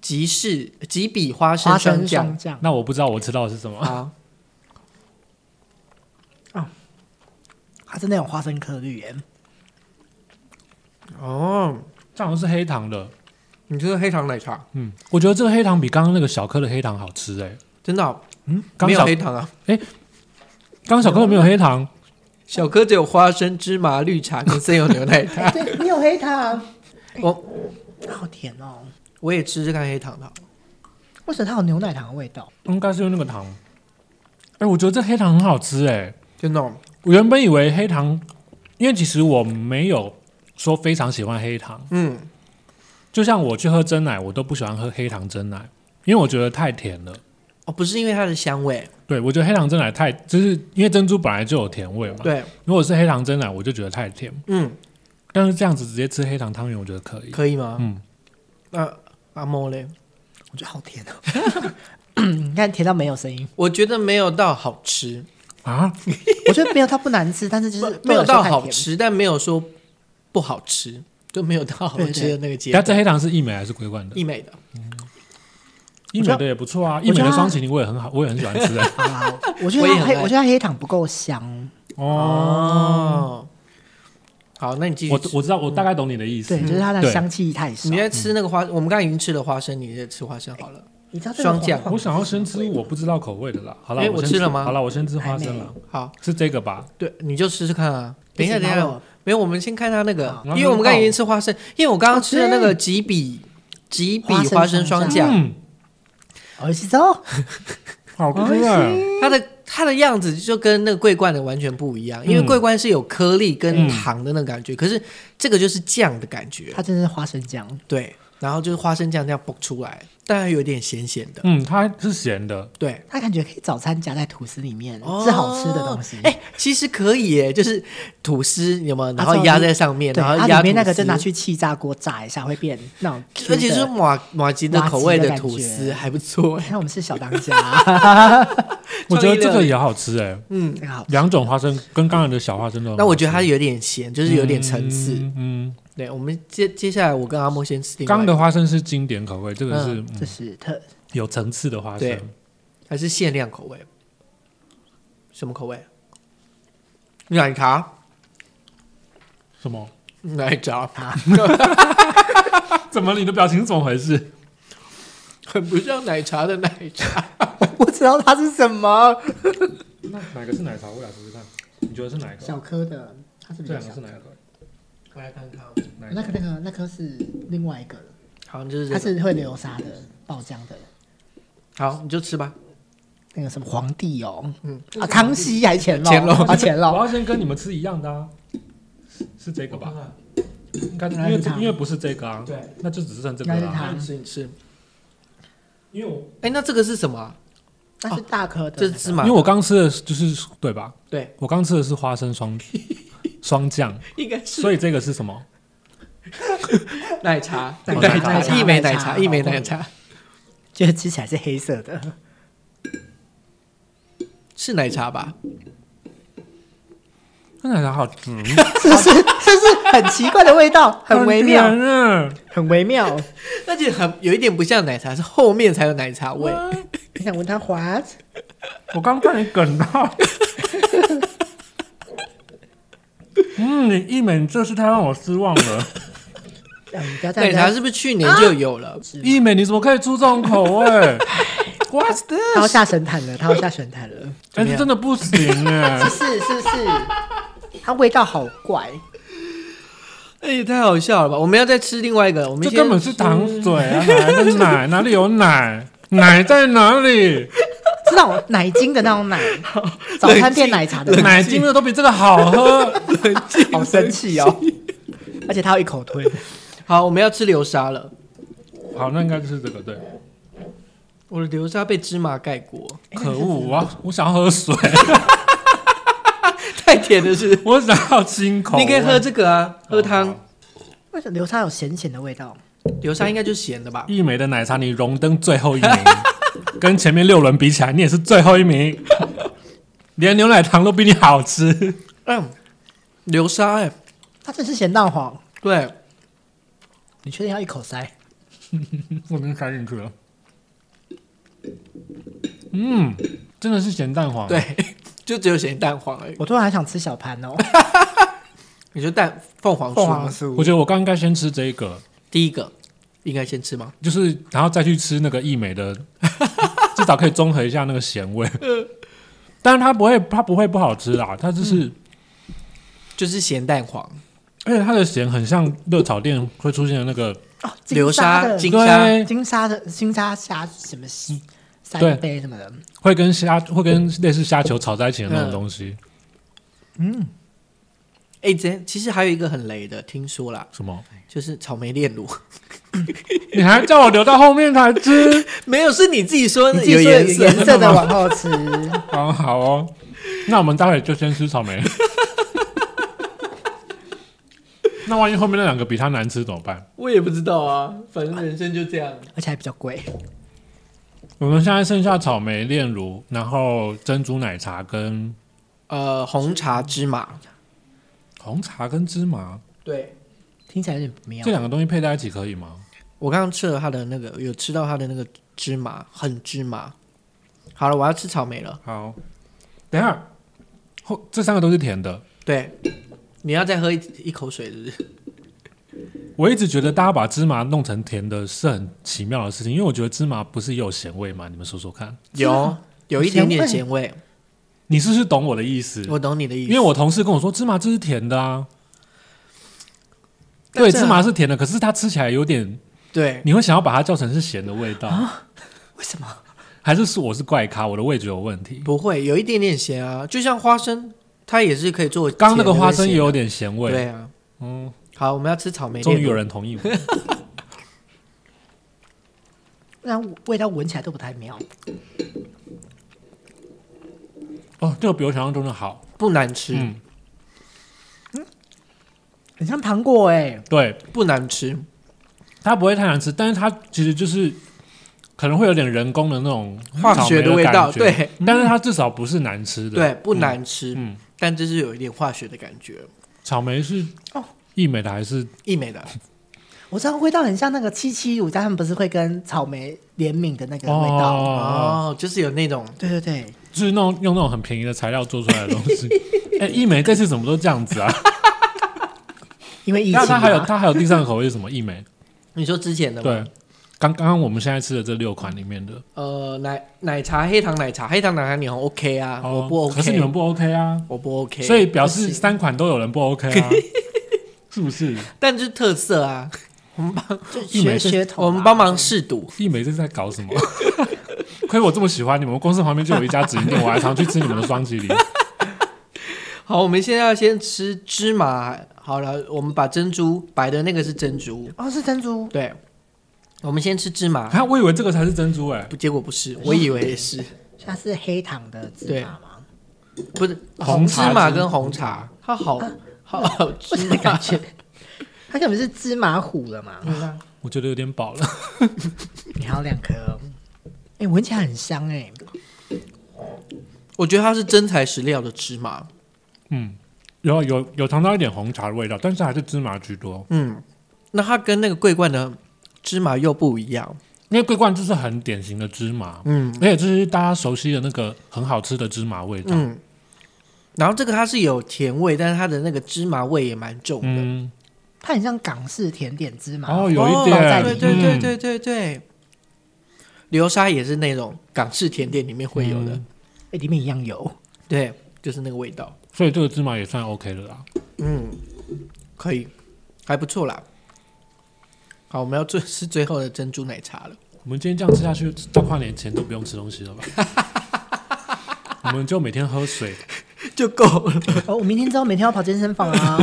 吉士吉比花生花生双酱。那我不知道我吃到的是什么。好，它是那种花生颗粒耶，哦，这好像是黑糖的。你这是黑糖奶茶嗯，我觉得这个黑糖比刚刚那个小颗的黑糖好吃哎、真的哦、嗯，刚没有小黑糖啊，刚小颗的没有黑糖，小颗只有花生、芝麻、绿茶 跟生有牛奶糖。对，你有黑糖，我好甜哦。我也吃吃看黑糖的好。为什么它有牛奶糖的味道？应该是用那个糖。哎、我觉得这黑糖很好吃哎、真的哦、我原本以为黑糖，因为其实我没有说非常喜欢黑糖，嗯，就像我去喝真奶，我都不喜欢喝黑糖真奶，因为我觉得太甜了。哦，不是因为它的香味，对，我觉得黑糖真奶太，就是因为珍珠本来就有甜味嘛。对，如果是黑糖真奶，我就觉得太甜。嗯，但是这样子直接吃黑糖汤圆，我觉得可以。可以吗？嗯，那阿莫嘞，我觉得好甜哦。你看甜到没有声音，我觉得没有到好吃，啊，我觉得没有它不难吃，但是就是 没有到好。吃，但没有说不好吃，就没有到好吃的那个阶但这。黑糖是益美还是桂冠的？益美的，益美的也不错啊，益美的双麒麟我也很好，我也很喜欢吃哎。啊，我觉得它黑，我觉得黑糖不够香。哦，哦，好，那你继续。我我知道，我大概懂你的意思。对，就是它的香气太少你。在吃那个花，我们刚才已经吃了花生，你在吃花生好了。你知道这个双酱我想要先吃我不知道口味的啦。好了，哎我吃了吗好了，我先吃花生了，好，是这个吧？对，你就试试看啊。等一下，等一下没有，我们先看它那个好，因为我们刚刚已经吃花生，因为我刚刚吃的那个吉比吉比花生双酱，嗯，而且哦，好吃啊。它的它的样子就跟那个桂冠的完全不一样，因为嗯。桂冠是有颗粒跟糖的那个感觉，可是这个就是酱的感觉，它真的是花生酱。对，然后就是花生酱这样爆出来，但还有点咸咸的，嗯，它是咸的，对。它感觉可以早餐夹在吐司里面，哦是好吃的东西。哎、其实可以耶，就是吐司有没有？然后啊压在上面，对，然后压它里面那个吐司就拿去气炸锅炸一下，会变那种。而且是马马吉的口味的吐司，还不错哎。我们是小当家，我觉得这个也好吃哎。嗯，这个好吃。两种花生跟刚才的小花生都很好吃，那我觉得它有点咸，就是有点层次。嗯，嗯对，我们接接下来我跟阿莫先吃刚的花生是经典口味，这个是、嗯嗯这是特有层次的花生。还是限量口味？什么口味？奶茶，什么？奶茶，怎么你的表情是怎么回事？很不像奶茶的奶茶。我不知道它是什么那哪个是奶茶？我俩试试看。你觉得是哪一个？小颗的，它是比这较小颗两个是哪一个？我来看看，哪一个？那个那颗是另外一个，好像就是这它个。是会流沙的爆浆的，好，你就吃吧。那个什么皇帝哦，嗯啊，康熙还是乾隆？乾隆啊，乾我。要先跟你们吃一样的啊，是是这个吧？应该因为因为不是这个啊，对，那就只剩这个了。应该是它你吃，你吃。因为我哎，那这个是什么啊？那是大颗的，这是芝麻因为我刚吃的就是对吧？对，我刚吃的是花生双双酱，应该是所以这个是什么？奶茶，奶茶奶奶茶一枚奶茶，一枚奶茶，就是吃起来是黑色的，是奶茶吧？那奶茶好吃，是不是？是不是很奇怪的味道，很微妙，啊！很微妙。而且很有一点不像奶茶，是后面才有奶茶味。你想问他 what？我刚看你梗到。嗯，你一美，你这次太让我失望了。奶茶是不是去年就有了？一美，你怎么可以出这种口味？What's 他要 this？下神坛了，他要下神坛了。哎、这真的不行哎、是 是是，它味道好怪。哎，也太好笑了吧！我们要再吃另外一个，我们先这根本是糖水啊！哪来的奶？哪里有奶？奶在哪里？是那种奶精的那种奶，早餐店奶茶的奶，奶精的都比这个好喝。好生气哦！而且他要一口吞，好，我们要吃流沙了。好，那应该就是这个对。我的流沙被芝麻盖过，可恶！我要我想要喝水，太甜了是？我想要清口。你可以喝这个啊，喝哦汤。为什么流沙有咸咸的味道？流沙应该就是咸的吧？益美的奶茶，你荣登最后一名，跟前面六轮比起来，你也是最后一名，连牛奶糖都比你好吃。嗯，流沙哎，它这是咸蛋黄，对，你确定要一口塞？我已经塞进去了。嗯，真的是咸蛋黄。，对，就只有咸蛋黄而已。我突然还想吃小盘哦，你说蛋凤凰酥？凤凰酥我觉得我刚应该先吃这个，第一个应该先吃吗？就是然后再去吃那个益美的，至少可以综合一下那个咸味。但是它不会，它不会不好吃啦，它就是，就是咸蛋黄，而且它的咸很像热炒店会出现的那个，哦，流沙的金沙对，金沙的金沙虾什么三对杯什么的，会跟虾会跟类似虾球炒在一起的那种东西。哎，这其实还有一个很雷的，听说啦，什么？就是草莓炼乳，你还叫我留到后面才吃？没有，是你自己说你自己说颜色的往后吃，好好哦，那我们待会就先吃草莓。那万一后面那两个比它难吃怎么办？我也不知道啊，反正人生就这样。而且还比较贵。我们现在剩下草莓炼乳，然后珍珠奶茶跟呃，红茶芝麻，红茶跟芝麻对听起来有点不妙这。两个东西配在一起可以吗？我刚刚吃了它的那个，有吃到它的那个芝麻，很芝麻。好了，我要吃草莓了。好，等一下后这三个都是甜的。对，你要再喝一一口水，是不是？我一直觉得大家把芝麻弄成甜的是很奇妙的事情，因为我觉得芝麻不是也有咸味吗？你们说说看，有有一点点咸味，你是不是懂我的意思？我懂你的意思。因为我同事跟我说芝麻这是甜的啊，对，芝麻是甜的，可是它吃起来有点，对你会想要把它叫成是咸的味道，为什么？还是是我是怪咖，我的味觉有问题？不会有一点点咸啊，就像花生，它也是可以做。刚刚那个花生也有，点咸味，对啊。嗯，好，我们要吃草莓。终于有。人同意我。那味道闻起来都不太妙。哦，这个比我想象中的好，不难吃，嗯，很像糖果哎，对，不难吃。它不会太难吃，但是它其实就是可能会有点人工的那种化学草莓味道，感觉，对。但是它至少不是难吃的，对，不难吃，嗯，但就是有一点化学的感觉。草莓是哦益美的还是益美的，我知道味道很像那个七七乳加，他们不是会跟草莓联名的那个味道？哦，哦，就是有那种对对对，就是那种用那种很便宜的材料做出来的东西。哎，益美这次怎么都这样子啊？因为疫情、啊，那它还有它还有第三个口味是什么？一美你说之前的吗？对，刚刚刚我们现在吃的这六款里面的，呃，奶奶茶、黑糖奶茶、黑糖奶茶你很 OK 啊，哦我不 OK，可是你们不 OK 啊，我不 OK，所以表示三款都有人不 OK 啊，是不是？但就是特色啊，就益美是学学我们帮忙试毒。一美这是在搞什么？亏我这么喜欢你们，公司旁边就有一家直营店，我还常去吃你们的双麒麟。好，我们现在要先吃芝麻。好了，我们把珍珠白的那个是珍珠，哦，是珍珠，对，我们先吃芝麻。啊，我以为这个才是珍珠哎、不，结果不是，我以为是，它是黑糖的芝麻吗？不是红芝芝麻跟红茶，它好好好我芝的感麻。觉，它根本是芝麻糊了嘛？我觉得有点饱了。你还有两颗哦，哎、闻起来很香哎、我觉得它是真材实料的芝麻，嗯，有有有尝到一点红茶的味道，但是还是芝麻居多。嗯，那它跟那个桂冠的芝麻又不一样，因为桂冠就是很典型的芝麻，嗯而且这是大家熟悉的那个很好吃的芝麻味道。嗯，然后这个它是有甜味，但是它的那个芝麻味也蛮重的，嗯，它很像港式甜点芝麻哦，有哦一点，对对对嗯。对对对，流沙也是那种港式甜点里面会有的，嗯哎、里面一样有。对，就是那个味道，所以这个芝麻也算 OK 了啦。嗯，可以，还不错啦。好，我们要做是最后的珍珠奶茶了。我们今天这样吃下去，到跨年前都不用吃东西了吧？我们就每天喝水，就够了。哦，我明天之后每天要跑健身房啊！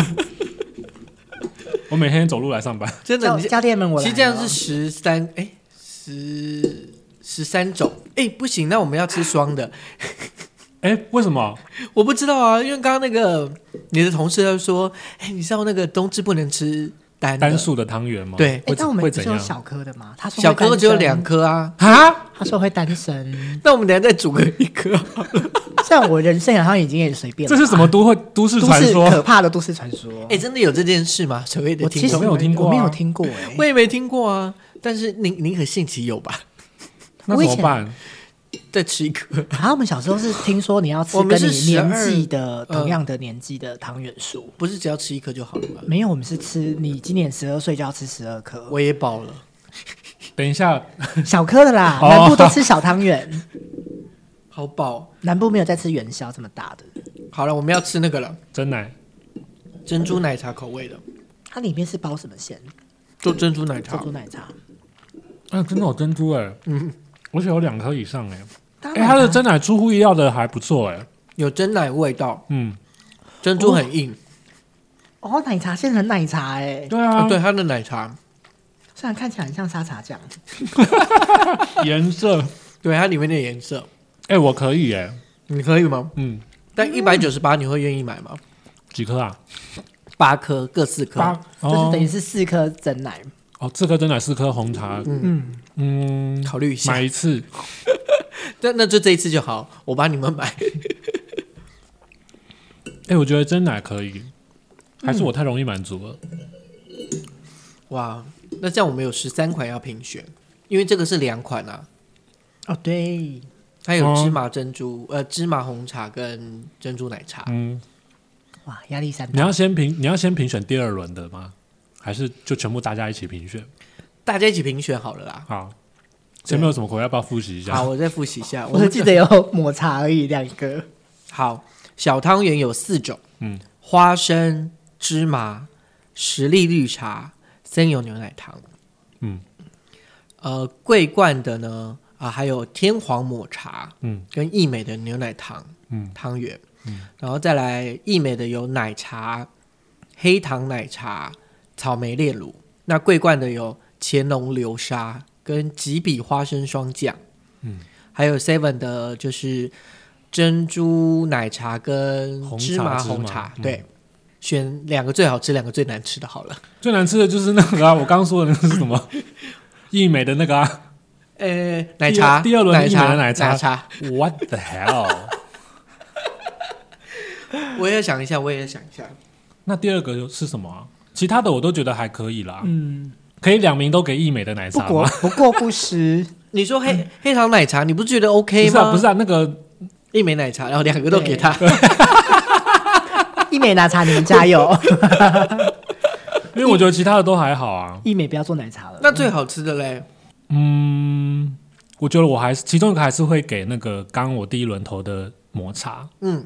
我每天走路来上班。真的，教你教练们，我来其实这样是十三，哎，十十三种，哎，不行，那我们要吃双的。哎，为什么？我不知道啊，因为刚刚那个你的同事他说，哎，你知道那个冬至不能吃单的单数的汤圆吗？对哎、会但我们？不是有小颗的吗？他说小颗只有两，颗啊，啊？他说会单身。那我们等下再煮个一颗。像我人生好像已经也随便了吧。这是什么都会都市传说？可怕的都市传说。哎，真的有这件事吗？所谓的我其实没有听过啊我没有听过哎、我也没听过啊，但是您您可信其有吧？那怎么办？再吃一颗，然 后我们小时候是听说你要吃我们是跟你年12纪的嗯同样的年纪的汤圆数，不是只要吃一颗就好了吗？没有，我们是吃你今年十二岁就要吃十二颗，我也饱了，等一下，小颗的啦，哦 南部都吃小汤圆，好饱。南部没有在吃元宵这么大的，好了，我们要吃那个了，真奶珍珠奶茶口味的，它里面是包什么馅？做珍珠奶茶珍。珠奶茶。啊，真的有珍珠哎，嗯，而且有两颗以上哎，它的真奶出乎意料的还不错哎，有真奶味道，嗯，珍珠很硬。哦，奶茶现成奶茶哎，对啊，哦，对，它的奶茶，虽然看起来很像沙茶酱 颜色，对它里面的颜色，哎，我可以哎，你可以吗？嗯，但一百九十八你会愿意买吗？几颗啊？八颗，各四颗。就是哦等于是四颗真奶。哦，这颗真奶四颗红茶，嗯，嗯，考虑一下买，一次，那那就这一次就好，我帮你们买。哎，我觉得真奶可以，还是我太容易满足了？哇，那这样我们有十三款要评选，因为这个是两款啊，哦对，它有哦芝麻珍珠、呃芝麻红茶跟珍珠奶茶。嗯，哇，压力山大你要。先评，你要先评选第二轮的吗？还是就全部大家一起评选？大家一起评选好了啦。好，前面有什么口味要不要复习一下？好，我再复习一下。我只记得有抹茶而已，两个。好，小汤圆有四种，嗯，花生、芝麻、实力绿茶、森油牛奶糖。嗯，呃，桂冠的呢啊、还有天皇抹茶嗯跟益美的牛奶糖嗯汤圆。嗯然后再来益美的有奶茶、黑糖奶茶、草莓炼乳。那桂冠的有乾隆流沙跟吉比花生霜酱。嗯，还有 Seven 的就是珍珠奶茶跟红茶芝麻红茶。嗯对，选两个最好吃，两个最难吃的好了。最难吃的就是那个啊，我刚刚说的那个是什么？益美的那个啊呃，奶茶，第二轮益美奶茶，的奶茶茶。，What the hell？我也想一下，我也想一下。那第二个是什么啊？其他的我都觉得还可以啦。嗯，可以两名都给益美的奶不过茶吗？不过不失。你说黑、黑糖奶茶，你不觉得 OK 吗？不是啊，不是啊，那个一枚奶茶，然后两个都给他。一美奶茶，你们加油！因为我觉得其他的都还好啊。一美不要做奶茶了。那最好吃的嘞？嗯，我觉得我还是其中一个还是会给那个刚刚我第一轮投的抹茶，嗯，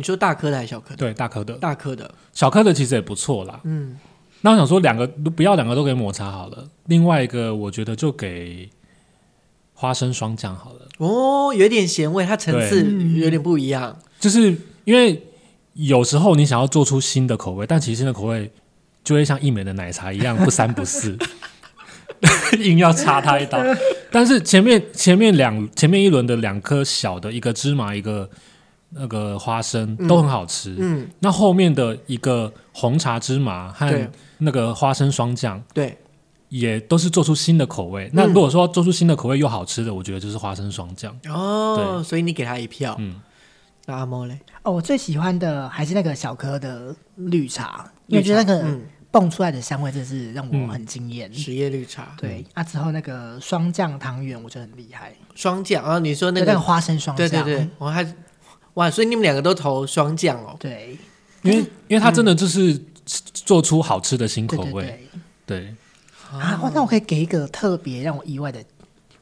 你说大颗的还是小颗的？对，大颗的，大颗的。小颗的其实也不错啦。嗯，那我想说两个不要两个都给抹茶好了，另外一个我觉得就给花生霜降好了，哦，有点咸味，它层次有点不一样。就是因为有时候你想要做出新的口味，但其实新的口味就会像一美的奶茶一样不三不四，硬要插它一刀。但是前面前面两前面一轮的两颗小的，一个芝麻，一个那个花生都很好吃。嗯，那后面的一个红茶芝麻和对那个花生霜酱，对，也都是做出新的口味。那嗯如果说做出新的口味又好吃的，我觉得就是花生霜酱。哦，所以你给他一票。嗯，那阿猫嘞？哦，我最喜欢的还是那个小颗的绿茶，因为我觉得那个嗯，蹦出来的香味真是让我很惊艳。实叶绿茶，对，啊之后那个霜酱汤圆，我觉得很厉害。霜酱啊，你说那个，那个花生霜酱，对对对，我还哇，所以你们两个都投双酱哦。对因为因为他真的就是做出好吃的新口味。对对对。对，啊，哇那我可以给一个特别让我意外的，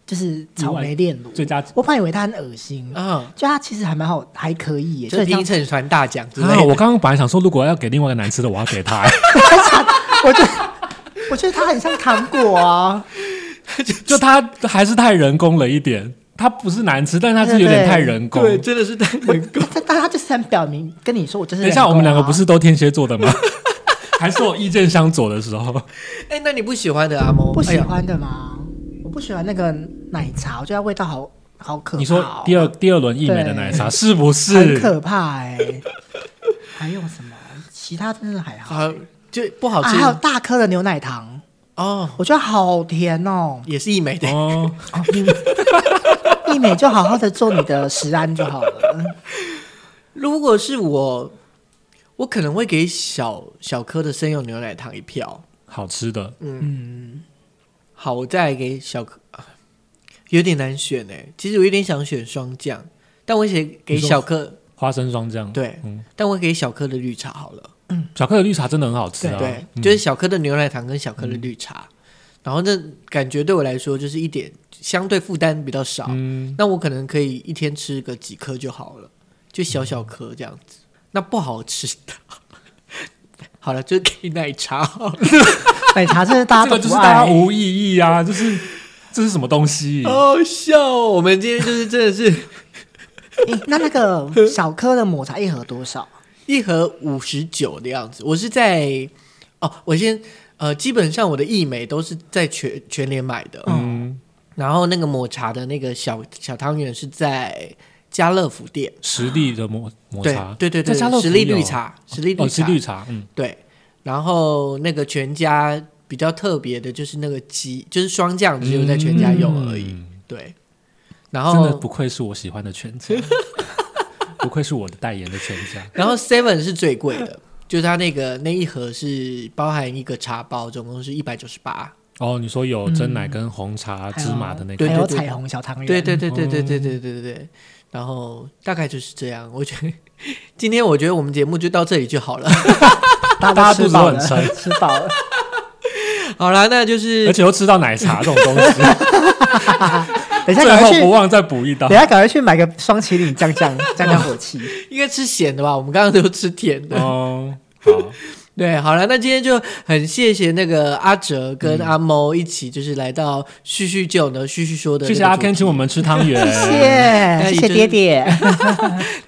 就是草莓炼乳。最佳我本来以为它很恶心，啊，就它其实还蛮好，还可以耶。就所以像评审团大奖之类啊，的。我刚刚本来想说，如果要给另外一个难吃的，我要给他、我觉得，我觉得它很像糖果啊。就它还是太人工了一点。它不是难吃，但是它是有点太人工。对，真的是太人工。但但它就是很表明跟你说，我就是、等一下，我们两个不是都天蝎座的吗？还是我意见相左的时候？哎，那你不喜欢的阿猫？不喜欢的吗？我不喜欢那个奶茶，我觉得味道好好可怕、哦。你说第二第二轮一美的奶茶是不是很是？可怕哎、还有什么？其他真的还好。好，就不好啊，吃还有大颗的牛奶糖，哦，我觉得好甜哦。也是一美的。哦，哦，一一美就好好的做你的食安就好了。如果是我，我可能会给小小颗的生用牛奶糖一票。好吃的，嗯，好，我再来给小颗，啊有点难选哎。其实我有点想选双酱，但我写给小颗，花生霜酱。对，嗯但我给小颗的绿茶好了。巧克力绿茶真的很好吃啊。对，嗯就是小颗的牛奶糖跟小颗的绿茶，然后那感觉对我来说就是一点相对负担比较少。嗯，那我可能可以一天吃个几颗就好了，就小小颗这样子。那不好吃的，好了，就给奶茶。奶茶真的大家都不爱。大家无意义啊，就是这是什么东西？好好笑哦！我们今天就是真的是 诶那那个小颗的抹茶一盒多少？一盒五十九的样子。我是在哦，我先呃，基本上我的益美都是在全全联买的，嗯，然后那个抹茶的那个小小汤圆是在家乐福店。实力的抹抹茶，对对对，实力绿茶，实力绿哦，茶，是绿茶，嗯，对。然后那个全家比较特别的就是那个鸡，就是霜酱，只有在全家有而已。嗯对。然后真的，不愧是我喜欢的全家，不愧是我的代言的全家。然后 Seven 是最贵的，就是它那个那一盒是包含一个茶包，总共是一百九十八。哦，你说有真奶跟红茶、芝麻的那对个，还有彩虹小汤圆。对对对对对哦对对对对对。然后大概就是这样，我觉得今天我觉得我们节目就到这里就好了。大大家肚子都吃饱了，都很撑吃饱了。好啦，那就是而且又吃到奶茶这种东西，等一下最赶快不忘再补一刀等一。下赶快去买个双麒麟降降 降降火气。应该吃咸的吧？我们刚刚都吃甜的。哦，好，对，好了，那今天就很谢谢那个阿哲跟阿猫一起，就是来到叙叙旧呢，叙叙说的。谢谢阿 Ken 请我。们吃汤圆，谢谢，谢谢爹爹。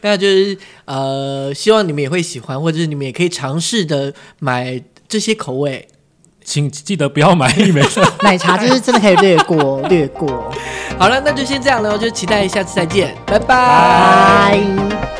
那就是呃，希望你们也会喜欢，或者是你们也可以尝试的买这些口味。请记得不要买一枚。奶茶就是真的可以略过，略过。好了，那就先这样了，就期待下次再见，拜拜。拜。